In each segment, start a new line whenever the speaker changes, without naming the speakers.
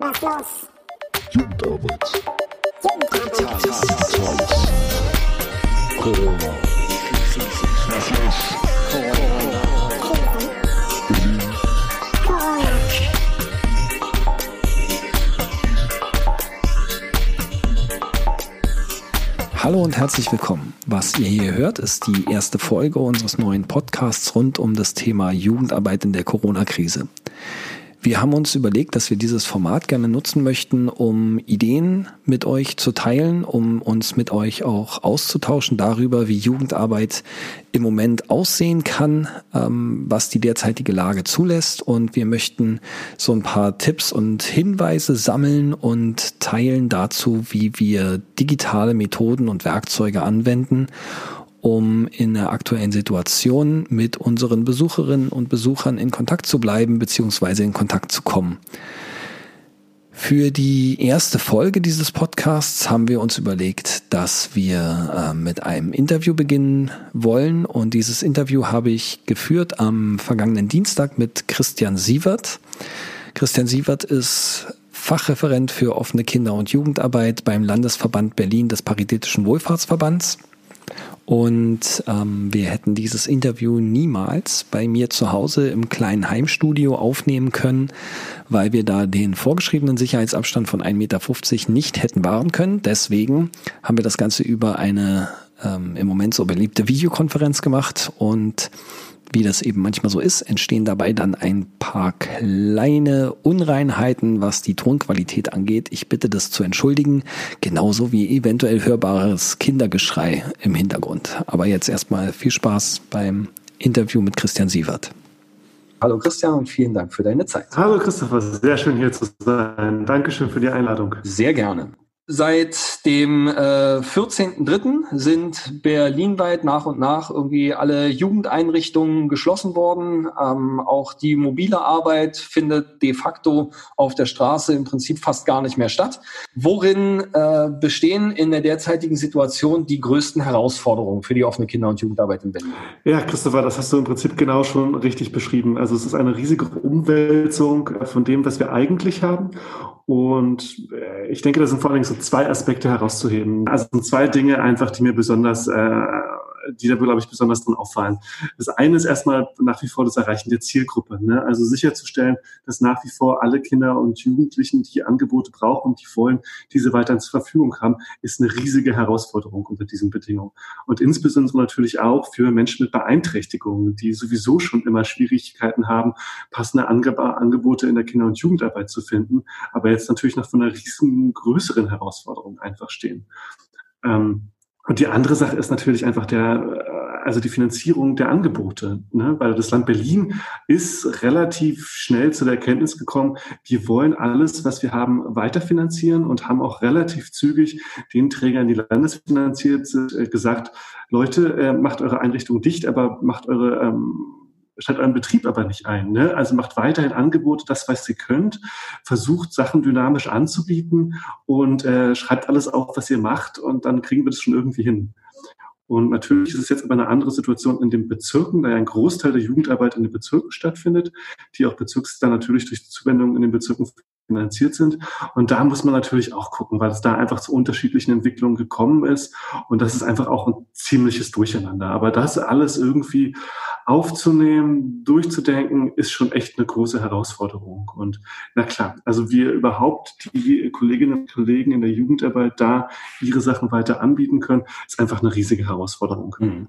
Was los? Jugendarbeit. Jugendarbeit. Corona. Was los? Corona. Corona.
Hallo und herzlich willkommen. Was ihr hier hört, ist die erste Folge unseres neuen Podcasts rund um das Thema Jugendarbeit in der Corona-Krise. Wir haben uns überlegt, dass wir dieses Format gerne nutzen möchten, um Ideen mit euch zu teilen, um uns mit euch auch auszutauschen darüber, wie Jugendarbeit im Moment aussehen kann, ähm, was die derzeitige Lage zulässt. Und wir möchten so ein paar Tipps und Hinweise sammeln und teilen dazu, wie wir digitale Methoden und Werkzeuge anwenden um in der aktuellen Situation mit unseren Besucherinnen und Besuchern in Kontakt zu bleiben beziehungsweise in Kontakt zu kommen. Für die erste Folge dieses Podcasts haben wir uns überlegt, dass wir äh, mit einem Interview beginnen wollen. Und dieses Interview habe ich geführt am vergangenen Dienstag mit Christian Sievert. Christian Sievert ist Fachreferent für offene Kinder- und Jugendarbeit beim Landesverband Berlin des Paritätischen Wohlfahrtsverbands. Und ähm, wir hätten dieses Interview niemals bei mir zu Hause im kleinen Heimstudio aufnehmen können, weil wir da den vorgeschriebenen Sicherheitsabstand von 1,50 Meter nicht hätten wahren können. Deswegen haben wir das Ganze über eine ähm, im Moment so beliebte Videokonferenz gemacht und wie das eben manchmal so ist, entstehen dabei dann ein paar kleine Unreinheiten, was die Tonqualität angeht. Ich bitte das zu entschuldigen, genauso wie eventuell hörbares Kindergeschrei im Hintergrund. Aber jetzt erstmal viel Spaß beim Interview mit Christian Sievert.
Hallo Christian und vielen Dank für deine Zeit.
Hallo Christopher, sehr schön hier zu sein. Dankeschön für die Einladung.
Sehr gerne. Seit dem äh, 14.03. sind berlinweit nach und nach irgendwie alle Jugendeinrichtungen geschlossen worden. Ähm, auch die mobile Arbeit findet de facto auf der Straße im Prinzip fast gar nicht mehr statt. Worin äh, bestehen in der derzeitigen Situation die größten Herausforderungen für die offene Kinder- und Jugendarbeit in Berlin?
Ja, Christopher, das hast du im Prinzip genau schon richtig beschrieben. Also es ist eine riesige Umwälzung von dem, was wir eigentlich haben. Und äh, ich denke, da sind vor allen Dingen so zwei Aspekte herauszuheben. Also zwei Dinge einfach, die mir besonders äh, die da, glaube ich, besonders drin auffallen. Das eine ist erstmal nach wie vor das Erreichen der Zielgruppe. Ne? Also sicherzustellen, dass nach wie vor alle Kinder und Jugendlichen, die Angebote brauchen und die wollen, diese weiterhin zur Verfügung haben, ist eine riesige Herausforderung unter diesen Bedingungen. Und insbesondere natürlich auch für Menschen mit Beeinträchtigungen, die sowieso schon immer Schwierigkeiten haben, passende Angebote in der Kinder- und Jugendarbeit zu finden, aber jetzt natürlich noch von einer riesen größeren Herausforderung einfach stehen. Ähm, und die andere Sache ist natürlich einfach der, äh, also die Finanzierung der Angebote, ne? weil das Land Berlin ist relativ schnell zu der Erkenntnis gekommen, wir wollen alles, was wir haben, weiterfinanzieren und haben auch relativ zügig den Trägern, die landesfinanziert sind, äh, gesagt, Leute, äh, macht eure Einrichtung dicht, aber macht eure ähm, stellt euren Betrieb aber nicht ein. Ne? Also macht weiterhin Angebote, das, was ihr könnt, versucht Sachen dynamisch anzubieten und äh, schreibt alles auf, was ihr macht und dann kriegen wir das schon irgendwie hin. Und natürlich ist es jetzt aber eine andere Situation in den Bezirken, da ja ein Großteil der Jugendarbeit in den Bezirken stattfindet, die auch Bezirks dann natürlich durch die Zuwendung in den Bezirken finanziert sind. Und da muss man natürlich auch gucken, weil es da einfach zu unterschiedlichen Entwicklungen gekommen ist. Und das ist einfach auch ein ziemliches Durcheinander. Aber das alles irgendwie aufzunehmen, durchzudenken, ist schon echt eine große Herausforderung. Und na klar, also wir überhaupt die Kolleginnen und Kollegen in der Jugendarbeit da ihre Sachen weiter anbieten können, ist einfach eine riesige Herausforderung. Mhm.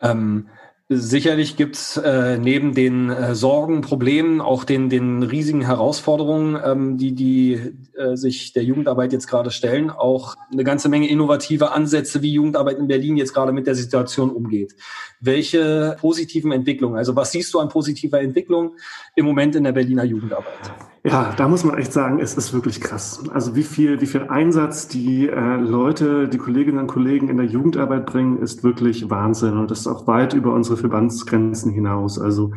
Ähm Sicherlich gibt's äh, neben den äh, Sorgen, Problemen, auch den, den riesigen Herausforderungen, ähm, die, die äh, sich der Jugendarbeit jetzt gerade stellen, auch eine ganze Menge innovative Ansätze, wie Jugendarbeit in Berlin jetzt gerade mit der Situation umgeht. Welche positiven Entwicklungen, also was siehst du an positiver Entwicklung im Moment in der Berliner Jugendarbeit?
Ja, da muss man echt sagen, es ist wirklich krass. Also wie viel, wie viel Einsatz die äh, Leute, die Kolleginnen und Kollegen in der Jugendarbeit bringen, ist wirklich Wahnsinn. Und das ist auch weit über unsere Verbandsgrenzen hinaus. Also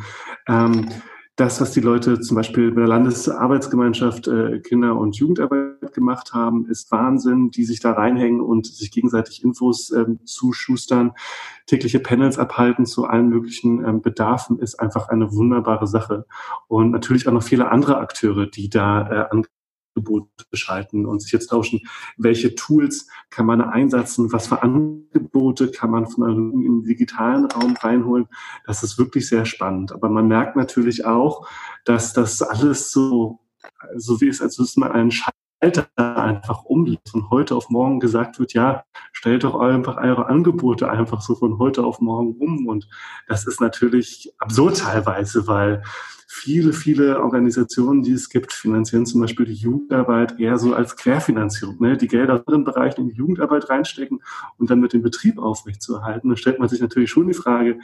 ähm, das, was die Leute zum Beispiel bei der Landesarbeitsgemeinschaft äh, Kinder- und Jugendarbeit gemacht haben, ist Wahnsinn, die sich da reinhängen und sich gegenseitig Infos ähm, zuschustern, tägliche Panels abhalten zu allen möglichen ähm, Bedarfen, ist einfach eine wunderbare Sache. Und natürlich auch noch viele andere Akteure, die da äh, Angebote schalten und sich jetzt tauschen, welche Tools kann man einsetzen, was für Angebote kann man von einem in digitalen Raum reinholen. Das ist wirklich sehr spannend. Aber man merkt natürlich auch, dass das alles so, so wie es, als müsste man einen Schalter einfach umlegt. Von heute auf morgen gesagt wird, ja, stellt doch einfach eure Angebote einfach so von heute auf morgen um. Und das ist natürlich absurd teilweise, weil viele, viele Organisationen, die es gibt, finanzieren zum Beispiel die Jugendarbeit eher so als Querfinanzierung. Ne? Die Gelder in anderen Bereichen in die Jugendarbeit reinstecken und dann mit dem Betrieb aufrechtzuerhalten. Da stellt man sich natürlich schon die Frage,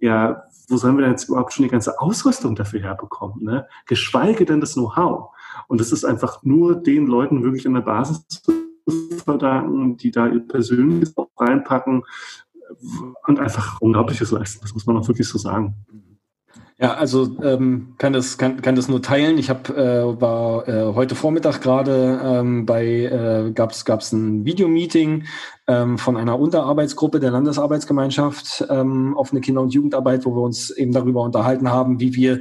ja, wo sollen wir denn jetzt überhaupt schon die ganze Ausrüstung dafür herbekommen? Ne? Geschweige denn das Know-how. Und das ist einfach nur den Leuten wirklich in der Basis zu verdanken, die da ihr Persönliches auch reinpacken und einfach Unglaubliches leisten. Das muss man auch wirklich so sagen.
Ja, also ähm, kann das kann, kann das nur teilen. Ich habe äh, war äh, heute Vormittag gerade ähm, bei äh, gab's gab's ein Videomeeting von einer Unterarbeitsgruppe der Landesarbeitsgemeinschaft ähm, offene Kinder- und Jugendarbeit, wo wir uns eben darüber unterhalten haben, wie wir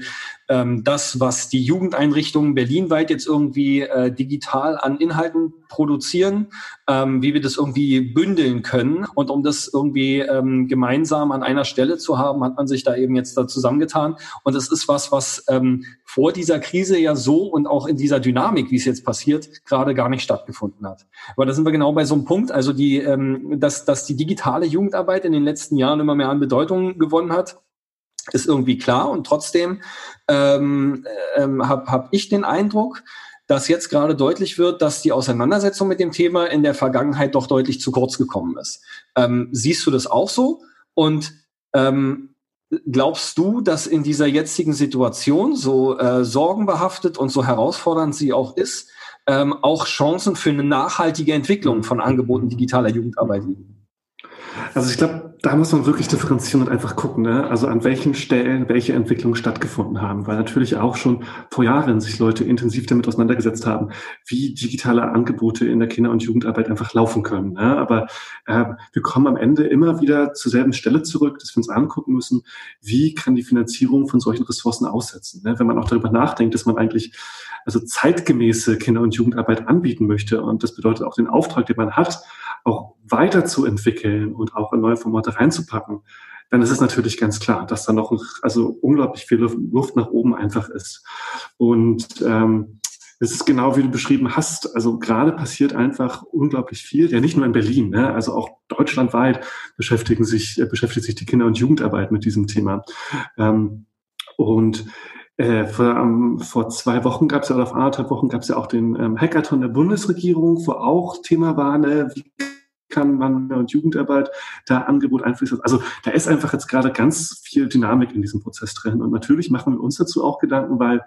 ähm, das, was die Jugendeinrichtungen berlinweit jetzt irgendwie äh, digital an Inhalten produzieren, ähm, wie wir das irgendwie bündeln können. Und um das irgendwie ähm, gemeinsam an einer Stelle zu haben, hat man sich da eben jetzt da zusammengetan. Und das ist was, was ähm, vor dieser Krise ja so und auch in dieser Dynamik, wie es jetzt passiert, gerade gar nicht stattgefunden hat. Aber da sind wir genau bei so einem Punkt, also die, ähm, dass, dass die digitale Jugendarbeit in den letzten Jahren immer mehr an Bedeutung gewonnen hat ist irgendwie klar. Und trotzdem ähm, ähm, habe hab ich den Eindruck, dass jetzt gerade deutlich wird, dass die Auseinandersetzung mit dem Thema in der Vergangenheit doch deutlich zu kurz gekommen ist. Ähm, siehst du das auch so? Und ähm, glaubst du, dass in dieser jetzigen Situation, so äh, sorgenbehaftet und so herausfordernd sie auch ist, ähm, auch Chancen für eine nachhaltige Entwicklung von Angeboten digitaler Jugendarbeit liegen?
Also ich glaube, da muss man wirklich differenzieren und einfach gucken, ne? also an welchen Stellen welche Entwicklungen stattgefunden haben, weil natürlich auch schon vor Jahren sich Leute intensiv damit auseinandergesetzt haben, wie digitale Angebote in der Kinder- und Jugendarbeit einfach laufen können. Ne? Aber äh, wir kommen am Ende immer wieder zur selben Stelle zurück, dass wir uns angucken müssen, wie kann die Finanzierung von solchen Ressourcen aussetzen. Ne? Wenn man auch darüber nachdenkt, dass man eigentlich also zeitgemäße Kinder- und Jugendarbeit anbieten möchte und das bedeutet auch den Auftrag, den man hat, auch weiterzuentwickeln und auch in neue Formate reinzupacken, dann ist es natürlich ganz klar, dass da noch also unglaublich viel Luft nach oben einfach ist. Und ähm, es ist genau wie du beschrieben hast. Also gerade passiert einfach unglaublich viel. Ja, nicht nur in Berlin, ne? also auch deutschlandweit beschäftigen sich, äh, beschäftigt sich die Kinder- und Jugendarbeit mit diesem Thema. Ähm, und äh, vor, um, vor zwei Wochen gab es ja, oder vor anderthalb Wochen gab es ja auch den ähm, Hackathon der Bundesregierung, wo auch Thema war, ne, wie kann man und Jugendarbeit da Angebot einfließen. Also da ist einfach jetzt gerade ganz viel Dynamik in diesem Prozess drin. Und natürlich machen wir uns dazu auch Gedanken, weil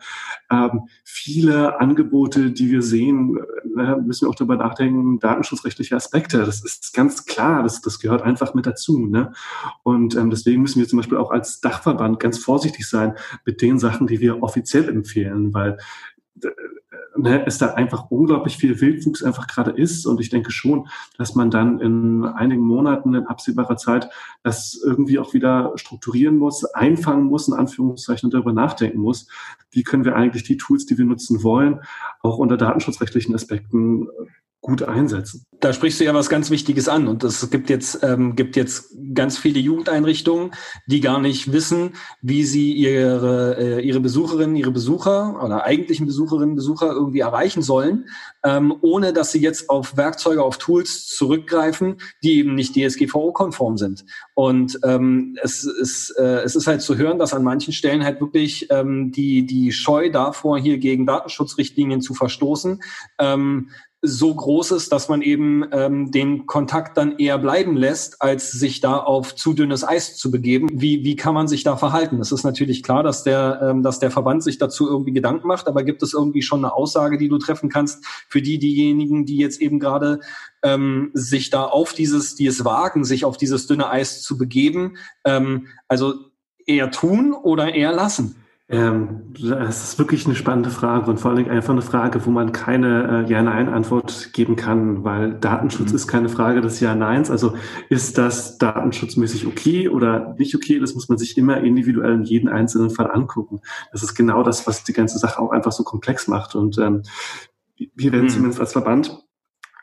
ähm, viele Angebote, die wir sehen, äh, müssen wir auch darüber nachdenken, datenschutzrechtliche Aspekte. Das ist ganz klar, das, das gehört einfach mit dazu. Ne? Und ähm, deswegen müssen wir zum Beispiel auch als Dachverband ganz vorsichtig sein mit den Sachen, die wir offiziell empfehlen, weil äh, ne, es da einfach unglaublich viel Wildwuchs einfach gerade ist. Und ich denke schon, dass man dann in einigen Monaten in absehbarer Zeit das irgendwie auch wieder strukturieren muss, einfangen muss, in Anführungszeichen, und darüber nachdenken muss, wie können wir eigentlich die Tools, die wir nutzen wollen, auch unter datenschutzrechtlichen Aspekten gut einsetzen.
Da sprichst du ja was ganz Wichtiges an und es gibt jetzt ähm, gibt jetzt ganz viele Jugendeinrichtungen, die gar nicht wissen, wie sie ihre äh, ihre Besucherinnen, ihre Besucher oder eigentlichen Besucherinnen, Besucher irgendwie erreichen sollen, ähm, ohne dass sie jetzt auf Werkzeuge, auf Tools zurückgreifen, die eben nicht DSGVO-konform sind. Und ähm, es ist äh, es ist halt zu hören, dass an manchen Stellen halt wirklich ähm, die die Scheu davor, hier gegen Datenschutzrichtlinien zu verstoßen, ähm, so groß ist, dass man eben ähm, den Kontakt dann eher bleiben lässt, als sich da auf zu dünnes Eis zu begeben. Wie, wie kann man sich da verhalten? Es ist natürlich klar, dass der, ähm, dass der Verband sich dazu irgendwie Gedanken macht, aber gibt es irgendwie schon eine Aussage, die du treffen kannst für die, diejenigen, die jetzt eben gerade ähm, sich da auf dieses, die es wagen, sich auf dieses dünne Eis zu begeben? Ähm, also eher tun oder eher lassen?
Ähm, das ist wirklich eine spannende Frage und vor allen Dingen einfach eine Frage, wo man keine äh, Ja-Nein-Antwort geben kann, weil Datenschutz mhm. ist keine Frage des Ja-Neins. Also ist das datenschutzmäßig okay oder nicht okay? Das muss man sich immer individuell in jedem einzelnen Fall angucken. Das ist genau das, was die ganze Sache auch einfach so komplex macht. Und ähm, wir werden mhm. zumindest als Verband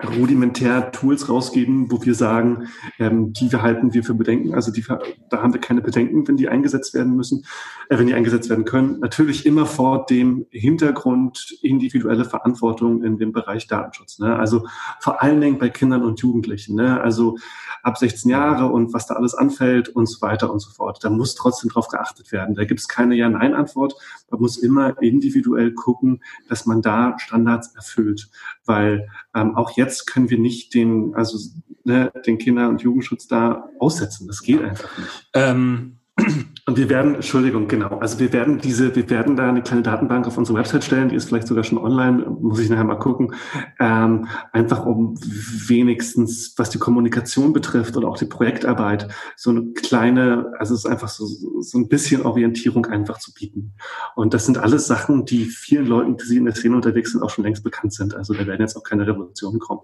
rudimentär Tools rausgeben, wo wir sagen, ähm, die halten wir für Bedenken. Also die, da haben wir keine Bedenken, wenn die eingesetzt werden müssen, äh, wenn die eingesetzt werden können. Natürlich immer vor dem Hintergrund individuelle Verantwortung in dem Bereich Datenschutz. Ne? Also vor allen Dingen bei Kindern und Jugendlichen. Ne? Also ab 16 Jahre und was da alles anfällt und so weiter und so fort. Da muss trotzdem drauf geachtet werden. Da gibt es keine Ja-Nein-Antwort. Man muss immer individuell gucken, dass man da Standards erfüllt. Weil ähm, auch jetzt können wir nicht den, also ne, den Kinder- und Jugendschutz da aussetzen. Das geht einfach nicht. Ähm und wir werden, Entschuldigung, genau, also wir werden diese, wir werden da eine kleine Datenbank auf unsere Website stellen, die ist vielleicht sogar schon online, muss ich nachher mal gucken, ähm, einfach um wenigstens, was die Kommunikation betrifft oder auch die Projektarbeit, so eine kleine, also es ist einfach so, so ein bisschen Orientierung einfach zu bieten. Und das sind alles Sachen, die vielen Leuten, die in der Szene unterwegs sind, auch schon längst bekannt sind. Also da werden jetzt auch keine Revolutionen kommen.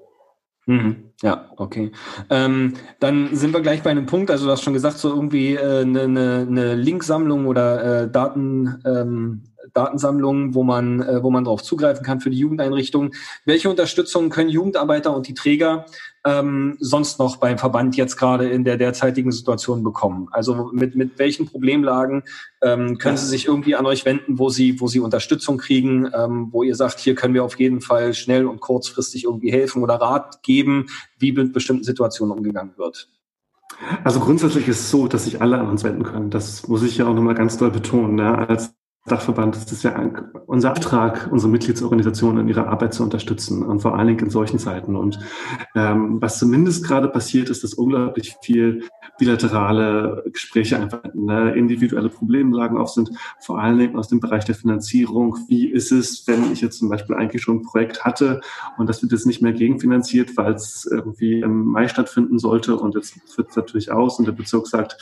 Mhm. Ja, okay. Ähm, dann sind wir gleich bei einem Punkt, also du hast schon gesagt, so irgendwie eine äh, ne, ne, ne Linksammlung oder äh, Daten, ähm, Datensammlungen, wo man, äh, wo man darauf zugreifen kann für die Jugendeinrichtungen. Welche Unterstützung können Jugendarbeiter und die Träger ähm, sonst noch beim Verband jetzt gerade in der derzeitigen Situation bekommen? Also mit, mit welchen Problemlagen ähm, können Sie sich irgendwie an euch wenden, wo Sie, wo Sie Unterstützung kriegen, ähm, wo ihr sagt, hier können wir auf jeden Fall schnell und kurzfristig irgendwie helfen oder Rat geben, wie mit bestimmten Situationen umgegangen wird?
Also grundsätzlich ist es so, dass sich alle an uns wenden können. Das muss ich ja auch nochmal ganz doll betonen. Ne? Als Dachverband ist es ja unser Auftrag, unsere Mitgliedsorganisationen in ihrer Arbeit zu unterstützen und vor allen Dingen in solchen Zeiten. Und ähm, was zumindest gerade passiert, ist, dass unglaublich viel bilaterale Gespräche einfach ne, individuelle Problemlagen auf sind, vor allen Dingen aus dem Bereich der Finanzierung. Wie ist es, wenn ich jetzt zum Beispiel eigentlich schon ein Projekt hatte und das wird jetzt nicht mehr gegenfinanziert, weil es irgendwie im Mai stattfinden sollte und jetzt wird es natürlich aus und der Bezirk sagt,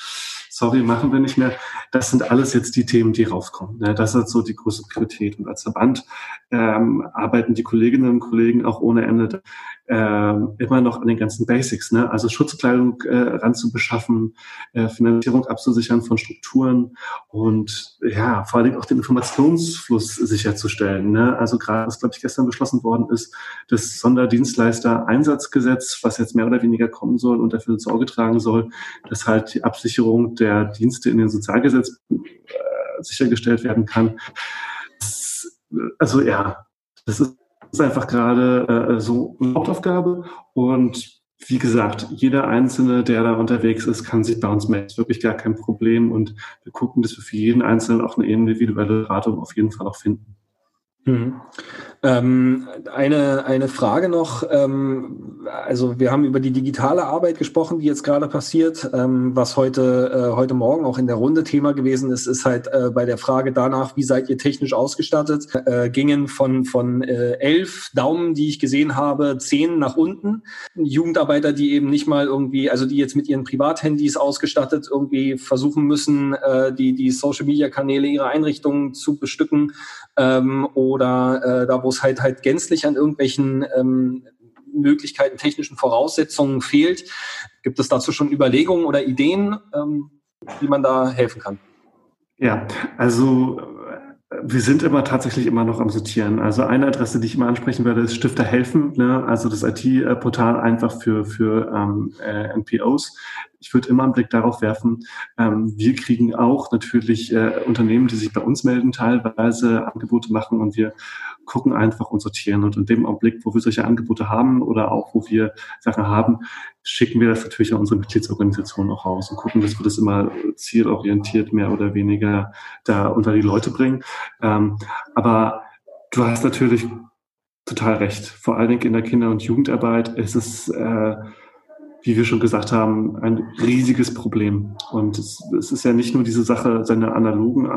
sorry, machen wir nicht mehr. Das sind alles jetzt die Themen, die rauskommen. Ne? Das ist so die große Priorität. Und als Verband ähm, arbeiten die Kolleginnen und Kollegen auch ohne Ende ähm, immer noch an den ganzen Basics. Ne? Also Schutzkleidung äh, ranzubeschaffen, äh, Finanzierung abzusichern von Strukturen und ja, vor allem auch den Informationsfluss sicherzustellen. Ne? Also gerade, was glaube ich gestern beschlossen worden ist, das Sonderdienstleister-Einsatzgesetz, was jetzt mehr oder weniger kommen soll und dafür Sorge tragen soll, dass halt die Absicherung der Dienste in den Sozialgesetz äh, sichergestellt werden kann. Das, also ja, das ist einfach gerade äh, so eine Hauptaufgabe und wie gesagt, jeder Einzelne, der da unterwegs ist, kann sich bei uns melden. Das ist wirklich gar kein Problem und wir gucken, dass wir für jeden Einzelnen auch eine individuelle Beratung auf jeden Fall auch finden.
Mhm. Ähm, eine, eine Frage noch. Ähm, also wir haben über die digitale Arbeit gesprochen, die jetzt gerade passiert. Ähm, was heute, äh, heute Morgen auch in der Runde Thema gewesen ist, ist halt äh, bei der Frage danach, wie seid ihr technisch ausgestattet, äh, gingen von, von äh, elf Daumen, die ich gesehen habe, zehn nach unten. Jugendarbeiter, die eben nicht mal irgendwie, also die jetzt mit ihren Privathandys ausgestattet irgendwie versuchen müssen, äh, die, die Social-Media-Kanäle ihrer Einrichtungen zu bestücken ähm, oder äh, da, wo es halt halt gänzlich an irgendwelchen ähm, Möglichkeiten, technischen Voraussetzungen fehlt. Gibt es dazu schon Überlegungen oder Ideen, ähm, wie man da helfen kann?
Ja, also wir sind immer tatsächlich immer noch am Sortieren. Also eine Adresse, die ich immer ansprechen werde, ist Stifter helfen, ne? also das IT-Portal einfach für, für ähm, äh, NPOs. Ich würde immer einen Blick darauf werfen. Ähm, wir kriegen auch natürlich äh, Unternehmen, die sich bei uns melden, teilweise Angebote machen und wir gucken einfach und sortieren. Und in dem Augenblick, wo wir solche Angebote haben oder auch wo wir Sachen haben, schicken wir das natürlich an unsere Mitgliedsorganisation auch raus und gucken, dass wir das immer zielorientiert mehr oder weniger da unter die Leute bringen. Ähm, aber du hast natürlich total recht. Vor allen Dingen in der Kinder- und Jugendarbeit ist es, äh, wie wir schon gesagt haben, ein riesiges Problem. Und es, es ist ja nicht nur diese Sache, seine analogen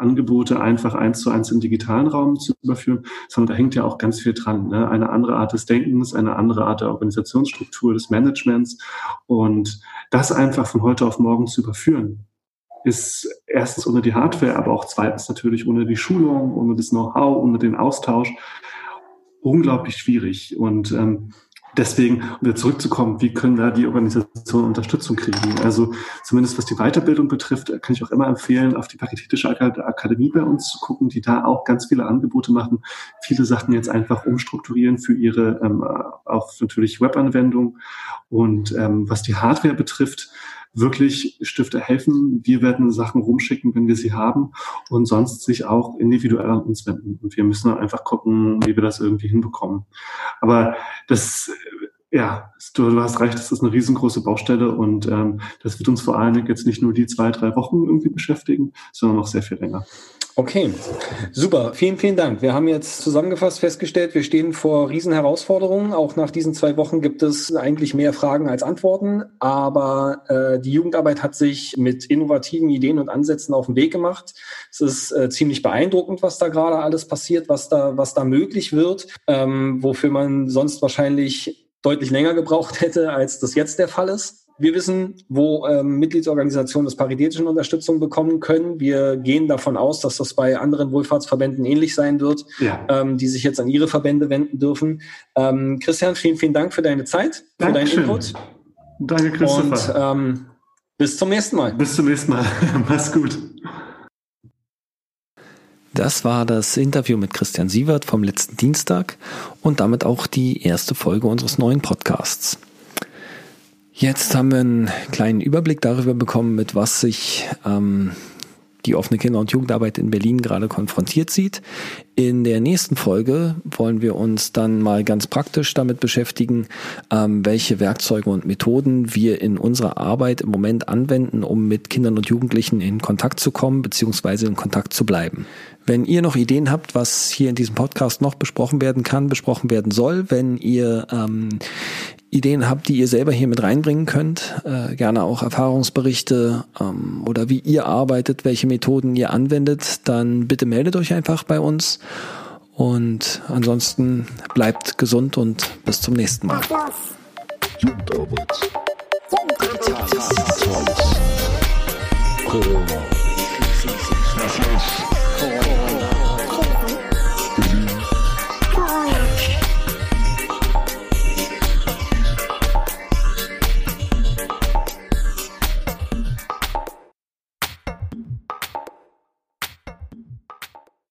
Angebote einfach eins zu eins im digitalen Raum zu überführen, sondern da hängt ja auch ganz viel dran. Ne? Eine andere Art des Denkens, eine andere Art der Organisationsstruktur, des Managements und das einfach von heute auf morgen zu überführen, ist erstens ohne die Hardware, aber auch zweitens natürlich ohne die Schulung, ohne das Know-how, ohne den Austausch unglaublich schwierig. Und ähm, deswegen, um wieder zurückzukommen, wie können da die Organisationen Unterstützung kriegen? Also zumindest was die Weiterbildung betrifft, kann ich auch immer empfehlen, auf die Paritätische Akademie bei uns zu gucken, die da auch ganz viele Angebote machen. Viele Sachen jetzt einfach umstrukturieren für ihre ähm, auch natürlich Webanwendung. Und ähm, was die Hardware betrifft, wirklich Stifte helfen. Wir werden Sachen rumschicken, wenn wir sie haben und sonst sich auch individuell an uns wenden. Und wir müssen dann einfach gucken, wie wir das irgendwie hinbekommen. Aber das ja, du, du, hast recht, das ist eine riesengroße Baustelle und ähm, das wird uns vor allen Dingen jetzt nicht nur die zwei, drei Wochen irgendwie beschäftigen, sondern noch sehr viel länger.
Okay, super. Vielen, vielen Dank. Wir haben jetzt zusammengefasst festgestellt, wir stehen vor Riesenherausforderungen. Auch nach diesen zwei Wochen gibt es eigentlich mehr Fragen als Antworten. Aber äh, die Jugendarbeit hat sich mit innovativen Ideen und Ansätzen auf den Weg gemacht. Es ist äh, ziemlich beeindruckend, was da gerade alles passiert, was da, was da möglich wird, ähm, wofür man sonst wahrscheinlich deutlich länger gebraucht hätte, als das jetzt der Fall ist. Wir wissen, wo ähm, Mitgliedsorganisationen des paritätischen Unterstützung bekommen können. Wir gehen davon aus, dass das bei anderen Wohlfahrtsverbänden ähnlich sein wird, ja. ähm, die sich jetzt an ihre Verbände wenden dürfen. Ähm, Christian, vielen, vielen Dank für deine Zeit, für Dankeschön. deinen Input.
Danke, Christopher.
Und ähm, bis zum nächsten Mal.
Bis zum nächsten Mal. Mach's gut.
Das war das Interview mit Christian Sievert vom letzten Dienstag und damit auch die erste Folge unseres neuen Podcasts. Jetzt haben wir einen kleinen Überblick darüber bekommen, mit was sich ähm, die offene Kinder- und Jugendarbeit in Berlin gerade konfrontiert sieht. In der nächsten Folge wollen wir uns dann mal ganz praktisch damit beschäftigen, ähm, welche Werkzeuge und Methoden wir in unserer Arbeit im Moment anwenden, um mit Kindern und Jugendlichen in Kontakt zu kommen bzw. in Kontakt zu bleiben. Wenn ihr noch Ideen habt, was hier in diesem Podcast noch besprochen werden kann, besprochen werden soll, wenn ihr ähm, Ideen habt, die ihr selber hier mit reinbringen könnt, äh, gerne auch Erfahrungsberichte ähm, oder wie ihr arbeitet, welche Methoden ihr anwendet, dann bitte meldet euch einfach bei uns. Und ansonsten bleibt gesund und bis zum nächsten Mal. Jugendarbeit. Jugendarbeit. Jugendarbeit. Corona.